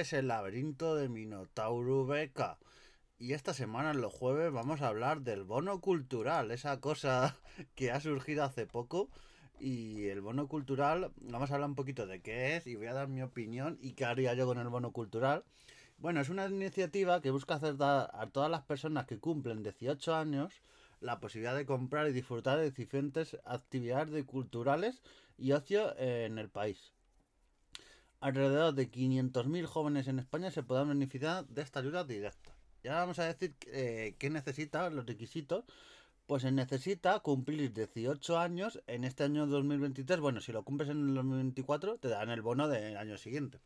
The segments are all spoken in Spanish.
es el laberinto de Minotauro Beca. Y esta semana, los jueves, vamos a hablar del bono cultural, esa cosa que ha surgido hace poco. Y el bono cultural, vamos a hablar un poquito de qué es y voy a dar mi opinión y qué haría yo con el bono cultural. Bueno, es una iniciativa que busca hacer a todas las personas que cumplen 18 años la posibilidad de comprar y disfrutar de diferentes actividades culturales y ocio en el país. Alrededor de 500.000 jóvenes en España se podrán beneficiar de esta ayuda directa. Y ahora vamos a decir eh, qué necesita, los requisitos. Pues se necesita cumplir 18 años en este año 2023. Bueno, si lo cumples en el 2024, te dan el bono del año siguiente.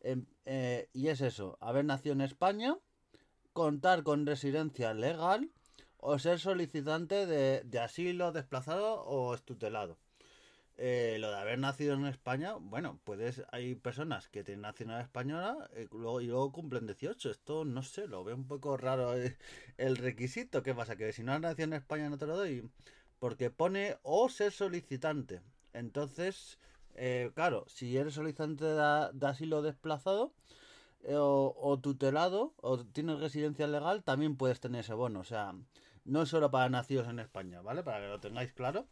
Em, eh, y es eso, haber nacido en España, contar con residencia legal o ser solicitante de, de asilo, desplazado o estutelado. Eh, lo de haber nacido en España, bueno, puedes, hay personas que tienen nacionalidad española eh, luego, y luego cumplen 18. Esto no sé, lo veo un poco raro eh, el, requisito. ¿Qué pasa? Que si no has nacido en España no te lo doy. Porque pone o ser solicitante. Entonces, claro, si eres solicitante de, asilo desplazado o, tutelado o tienes residencia legal, también puedes tener ese bono. O sea, no es solo para nacidos en España, ¿vale? Para que lo tengáis claro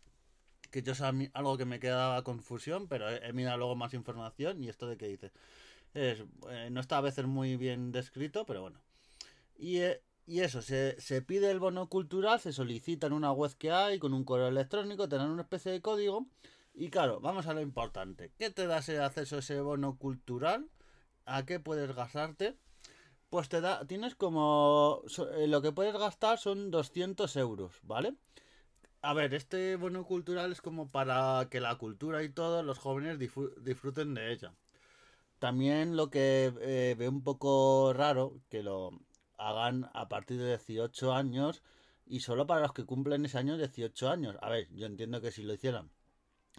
que yo es algo que me quedaba confusión, pero he, mirado luego más información y esto de que dice. Es, eh, no está a veces muy bien descrito, pero bueno. Y, eh, eso, se, pide el bono cultural, se solicita en una web que hay, con un correo electrónico, te dan una especie de código. Y claro, vamos a lo importante. ¿Qué te da ese acceso a ese bono cultural? ¿A qué puedes gastarte? Pues te da, tienes como, eh, lo que puedes gastar son 200 euros, ¿vale? A ver, este bono cultural es como para que la cultura y todos los jóvenes disfruten de ella. También lo que eh, veo un poco raro que lo hagan a partir de 18 años y solo para los que cumplen ese año 18 años. A ver, yo entiendo que si lo hicieran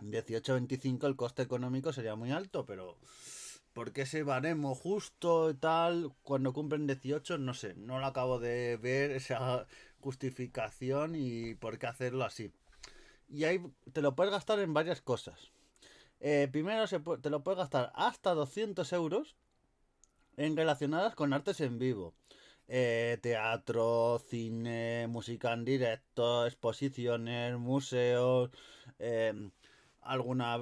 18-25 el coste económico sería muy alto, pero ¿por qué ese baremo justo y tal cuando cumplen 18? No sé, no lo acabo de ver esa, justificación y por qué hacerlo así. Y ahí te lo puedes gastar en varias cosas. Eh, primero se te lo puedes gastar hasta 200 euros en relacionadas con artes en vivo. Eh, teatro, cine, música en directo, exposiciones, museos, eh, alguna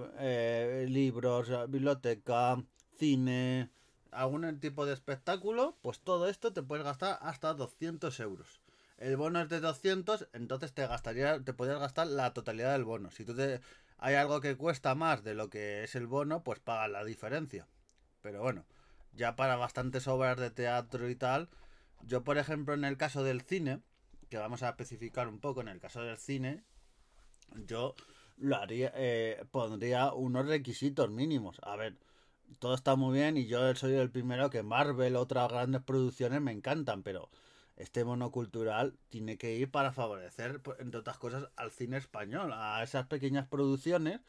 libros, biblioteca, cine, algún tipo de espectáculo, pues todo esto te puedes gastar hasta 200 euros el bono es de 200, entonces te gastaría, te podrías gastar la totalidad del bono. Si tú te, hay algo que cuesta más de lo que es el bono, pues paga la diferencia. Pero bueno, ya para bastantes obras de teatro y tal, yo por ejemplo en el caso del cine, que vamos a especificar un poco en el caso del cine, yo lo haría, eh, pondría unos requisitos mínimos. A ver, todo está muy bien y yo soy el primero que Marvel, otras grandes producciones me encantan, pero este monocultural tiene que ir para favorecer, pues, entre otras cosas, al cine español, a esas pequeñas producciones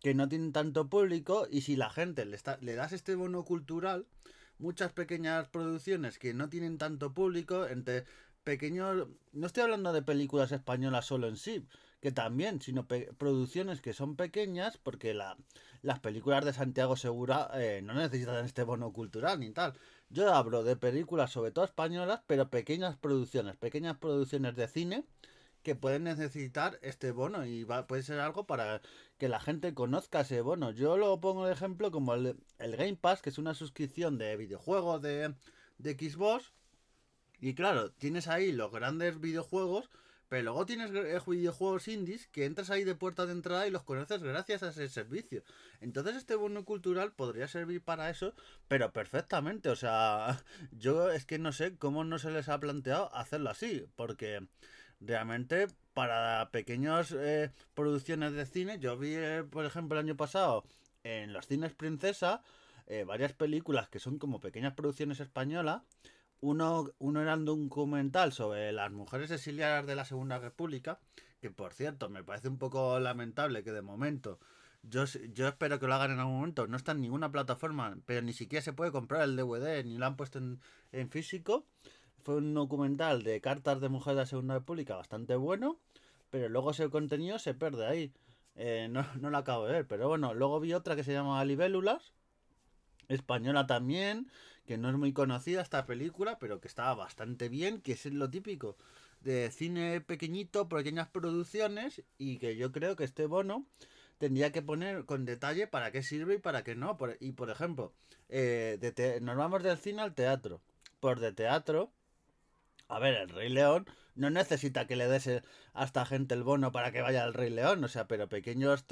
que no tienen tanto público y si la gente le, está, le das este monocultural, muchas pequeñas producciones que no tienen tanto público, entre pequeños, no estoy hablando de películas españolas solo en sí, que también, sino producciones que son pequeñas, porque la, las películas de Santiago Segura eh, no necesitan este bono cultural ni tal. Yo hablo de películas, sobre todo españolas, pero pequeñas producciones, pequeñas producciones de cine que pueden necesitar este bono y va, puede ser algo para que la gente conozca ese bono. Yo lo pongo de ejemplo como el, el Game Pass, que es una suscripción de videojuegos de, de Xbox. Y claro, tienes ahí los grandes videojuegos pero luego tienes eh, videojuegos indies que entras ahí de puerta de entrada y los conoces gracias a ese servicio. Entonces este bono cultural podría servir para eso, pero perfectamente. O sea, yo es que no sé cómo no se les ha planteado hacerlo así, porque realmente para pequeñas eh, producciones de cine, yo vi, eh, por ejemplo, el año pasado en los cines Princesa, varias películas que son como pequeñas producciones españolas uno, uno era un documental sobre las mujeres exiliadas de la Segunda República, que por cierto me parece un poco lamentable que de momento, yo, yo espero que lo hagan en algún momento, no está en ninguna plataforma, pero ni siquiera se puede comprar el DVD, ni lo han puesto en, físico. Fue un documental de cartas de mujeres de la Segunda República bastante bueno, pero luego ese contenido se pierde ahí. Eh, no, no lo acabo de ver, pero bueno, luego vi otra que se llama Libélulas, española también, que no es muy conocida esta película, pero que estaba bastante bien, que es lo típico de cine pequeñito, pequeñas producciones, y que yo creo que este bono tendría que poner con detalle para qué sirve y para qué no. y por ejemplo, eh, nos vamos del cine al teatro. Por de teatro, a ver, el Rey León no necesita que le des a esta gente el bono para que vaya al Rey León, o sea, pero pequeños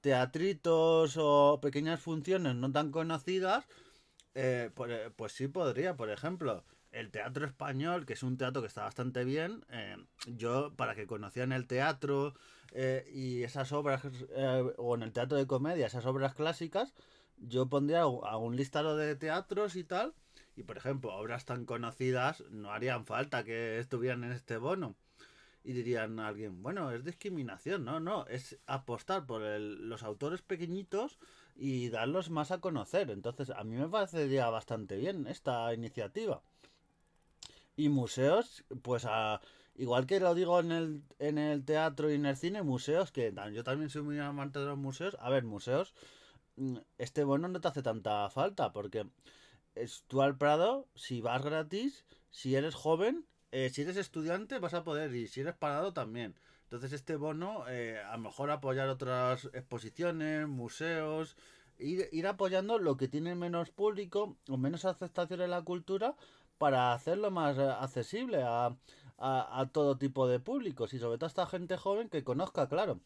teatritos o pequeñas funciones no tan conocidas, eh, pues, pues, sí podría, por ejemplo, el teatro español, que es un teatro que está bastante bien, eh, yo para que conocían el teatro eh, y esas obras, o en el teatro de comedia, esas obras clásicas, yo pondría a un listado de teatros y tal, y por ejemplo, obras tan conocidas no harían falta que estuvieran en este bono. Y dirían a alguien, bueno, es discriminación, no, no, es apostar por los autores pequeñitos y darlos más a conocer. Entonces, a mí me parecería bastante bien esta iniciativa. Y museos, pues a, igual que lo digo en el, en el teatro y en el cine, museos, que yo también soy muy amante de los museos. A ver, museos, mm, este bono no te hace tanta falta, porque es, tú al Prado, si vas gratis, si eres joven, eh, si eres estudiante vas a poder ir, si eres parado también. Entonces este bono, eh, a lo mejor apoyar otras exposiciones, museos, ir, ir apoyando lo que tiene menos público o menos aceptación en la cultura para hacerlo más eh, accesible a, a, a todo tipo de públicos y sobre todo a esta gente joven que conozca, claro.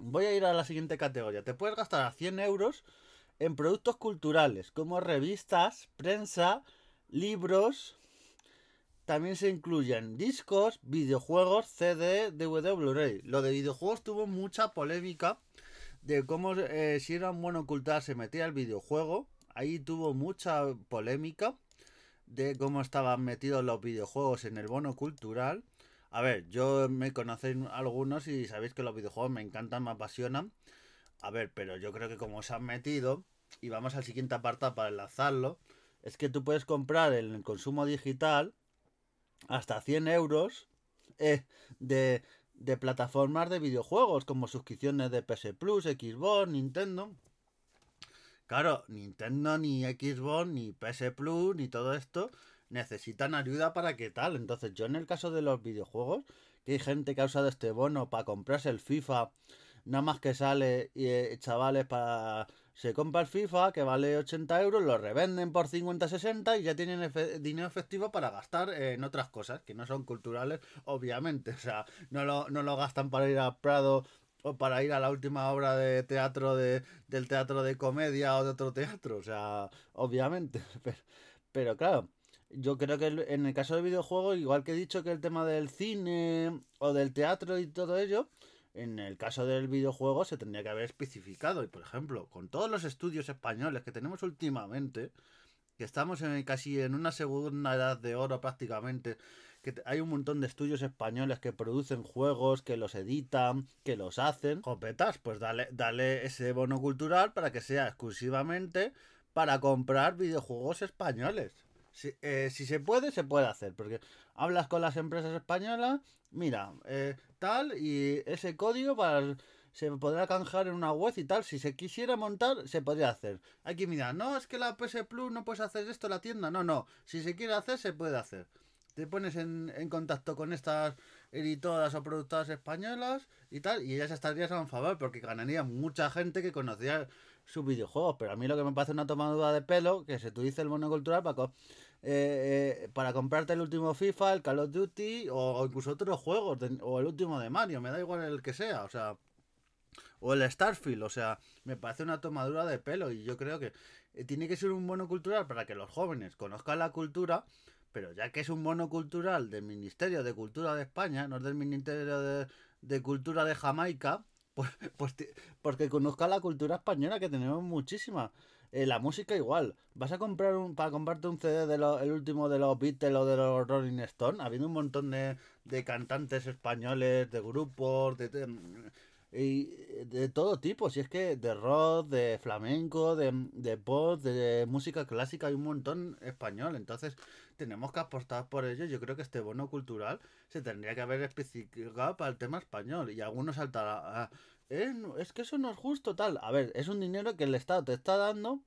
Voy a ir a la siguiente categoría. Te puedes gastar a 100 euros en productos culturales como revistas, prensa, libros. También se incluyen discos, videojuegos, CD, DVD, Blu-ray. Lo de videojuegos tuvo mucha polémica de cómo eh, si era un bueno ocultar se metía el videojuego. Ahí tuvo mucha polémica de cómo estaban metidos los videojuegos en el bono cultural. A ver, yo me conocéis algunos y sabéis que los videojuegos me encantan, me apasionan. A ver, pero yo creo que como se han metido, y vamos al siguiente apartado para enlazarlo, es que tú puedes comprar en el consumo digital hasta 100 euros eh, de, de plataformas de videojuegos, como suscripciones de PS Plus, Xbox, Nintendo. Claro, Nintendo, ni Xbox, ni PS Plus, ni todo esto necesitan ayuda para que tal. Entonces, yo en el caso de los videojuegos, que hay gente que ha usado este bono para comprarse el FIFA, nada más que sale, y eh, chavales, para se compra el FIFA que vale 80 euros, lo revenden por 50-60 y ya tienen dinero efectivo para gastar en otras cosas que no son culturales, obviamente. O sea, no lo, no lo gastan para ir a Prado o para ir a la última obra de teatro de, del teatro de comedia o de otro teatro. O sea, obviamente. Pero, pero claro, yo creo que en el caso del videojuego, igual que he dicho que el tema del cine o del teatro y todo ello, en el caso del videojuego se tendría que haber especificado. Y por ejemplo, con todos los estudios españoles que tenemos últimamente, que estamos en, casi en una segunda edad de oro prácticamente, que hay un montón de estudios españoles que producen juegos, que los editan, que los hacen. Copetas, pues dale, dale ese bono cultural para que sea exclusivamente para comprar videojuegos españoles. Si, eh, si se puede, se puede hacer, porque hablas con las empresas españolas, mira, eh, tal, y ese código para se podrá canjear en una web y tal. Si se quisiera montar, se podría hacer. Hay que mirar, no, es que la PS Plus no puedes hacer esto en la tienda. No, no. Si se quiere hacer, se puede hacer. Te pones en, en contacto con estas editoras o productoras españolas y tal, y ellas estarían a favor porque ganaría mucha gente que conocía sus videojuegos. Pero a mí lo que me parece una tomadura de pelo, que se utilice el monocultural para eh, eh, para comprarte el último FIFA, el Call of Duty o, incluso otros juegos, o el último de Mario, me da igual el que sea, o sea, o el Starfield, o sea, me parece una tomadura de pelo y yo creo que eh, tiene que ser un mono cultural para que los jóvenes conozcan la cultura, pero ya que es un mono cultural del Ministerio de Cultura de España, no del Ministerio de, de Cultura de Jamaica, pues, pues porque conozca la cultura española que tenemos muchísima. Eh, la música igual. ¿Vas a comprar un, para comprarte un CD de el último de los Beatles o de los Rolling Stones? Ha habido un montón de, de cantantes españoles, de grupos, de, de, de, todo tipo. Si es que de rock, de flamenco, de, de pop, de música clásica, hay un montón español. Entonces tenemos que apostar por ello. Yo creo que este bono cultural se tendría que haber especificado para el tema español. Y algunos saltará. Ah, es que eso no es justo, tal. A ver, es un dinero que el Estado te está dando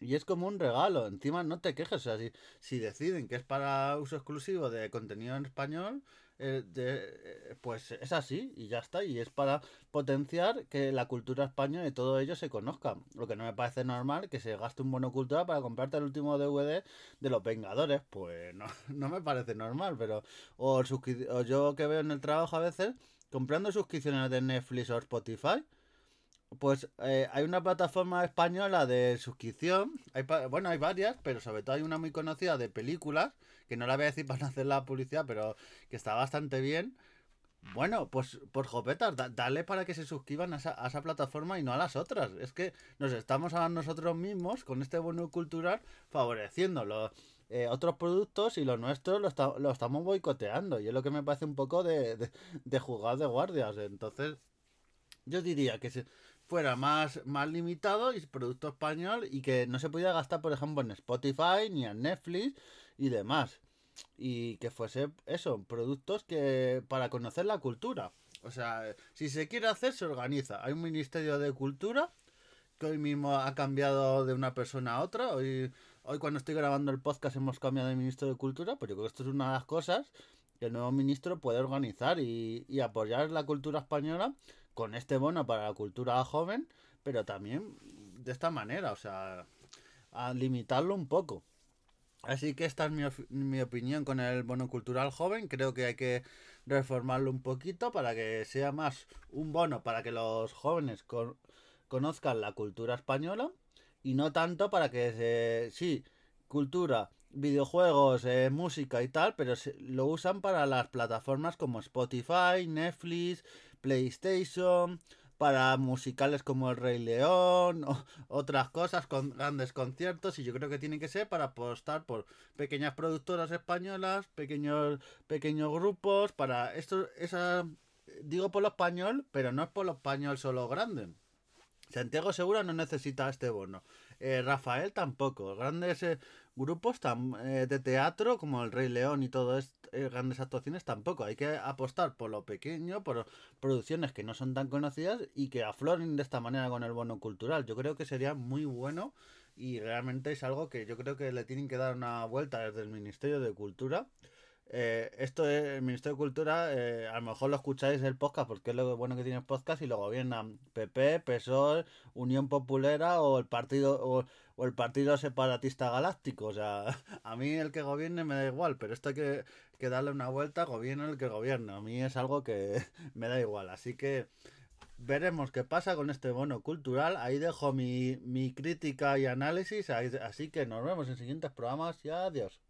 y es como un regalo. Encima no te quejes. O sea, si, si deciden que es para uso exclusivo de contenido en español, eh, eh, pues es así y ya está. Y es para potenciar que la cultura española y todo ello se conozca. Lo que no me parece normal que se gaste un bono cultural para comprarte el último DVD de los Vengadores. Pues no, no me parece normal. Pero o, o yo que veo en el trabajo a veces comprando suscripciones de Netflix o Spotify pues eh, hay una plataforma española de suscripción. Hay, bueno, hay varias, pero sobre todo hay una muy conocida de películas, que no la voy a decir para no hacer la publicidad, pero que está bastante bien. Bueno, pues por jopetas, dale para que se suscriban a esa, plataforma y no a las otras. Es que nos estamos a nosotros mismos con este bono cultural favoreciendo los eh, otros productos y los nuestros lo, estamos boicoteando. Y es lo que me parece un poco de, de, de jugar de guardias. Entonces, yo diría que se, fuera más, más limitado y producto español y que no se pudiera gastar, por ejemplo, en Spotify ni en Netflix y demás. Y que fuese eso, productos que para conocer la cultura. O sea, si se quiere hacer, se organiza. Hay un Ministerio de Cultura que hoy mismo ha cambiado de una persona a otra. Hoy, hoy cuando estoy grabando el podcast hemos cambiado de Ministro de Cultura, pues yo creo que esto es una de las cosas que el nuevo ministro puede organizar y apoyar la cultura española con este bono para la cultura joven, pero también de esta manera, o sea, a limitarlo un poco. Así que esta es mi, mi, opinión con el bono cultural joven. Creo que hay que reformarlo un poquito para que sea más un bono para que los jóvenes conozcan la cultura española y no tanto para que se... Sí, cultura, videojuegos, eh, música y tal, pero se, lo usan para las plataformas como Spotify, Netflix, PlayStation, para musicales como El Rey León, o otras cosas con grandes conciertos, y yo creo que tiene que ser para apostar por pequeñas productoras españolas, pequeños, pequeños grupos, para esto, esa, digo por lo español, pero no es por lo español solo grande. Santiago Segura no necesita este bono. Eh, Rafael tampoco. Grandes eh, grupos eh, de teatro como El Rey León y todo esto, grandes actuaciones tampoco. Hay que apostar por lo pequeño, por producciones que no son tan conocidas y que afloren de esta manera con el bono cultural. Yo creo que sería muy bueno y realmente es algo que yo creo que le tienen que dar una vuelta desde el Ministerio de Cultura eh, esto es el Ministerio de Cultura, eh, a lo mejor lo escucháis el podcast porque es lo bueno que tiene el podcast y lo gobiernan PP, PSOE, Unión Populera o el partido o, el partido separatista galáctico. O sea, a mí el que gobierne me da igual, pero esto hay que, que darle una vuelta, gobierno el que gobierna. A mí es algo que me da igual. Así que veremos qué pasa con este bono cultural. Ahí dejo mi, mi crítica y análisis. así que nos vemos en siguientes programas y adiós.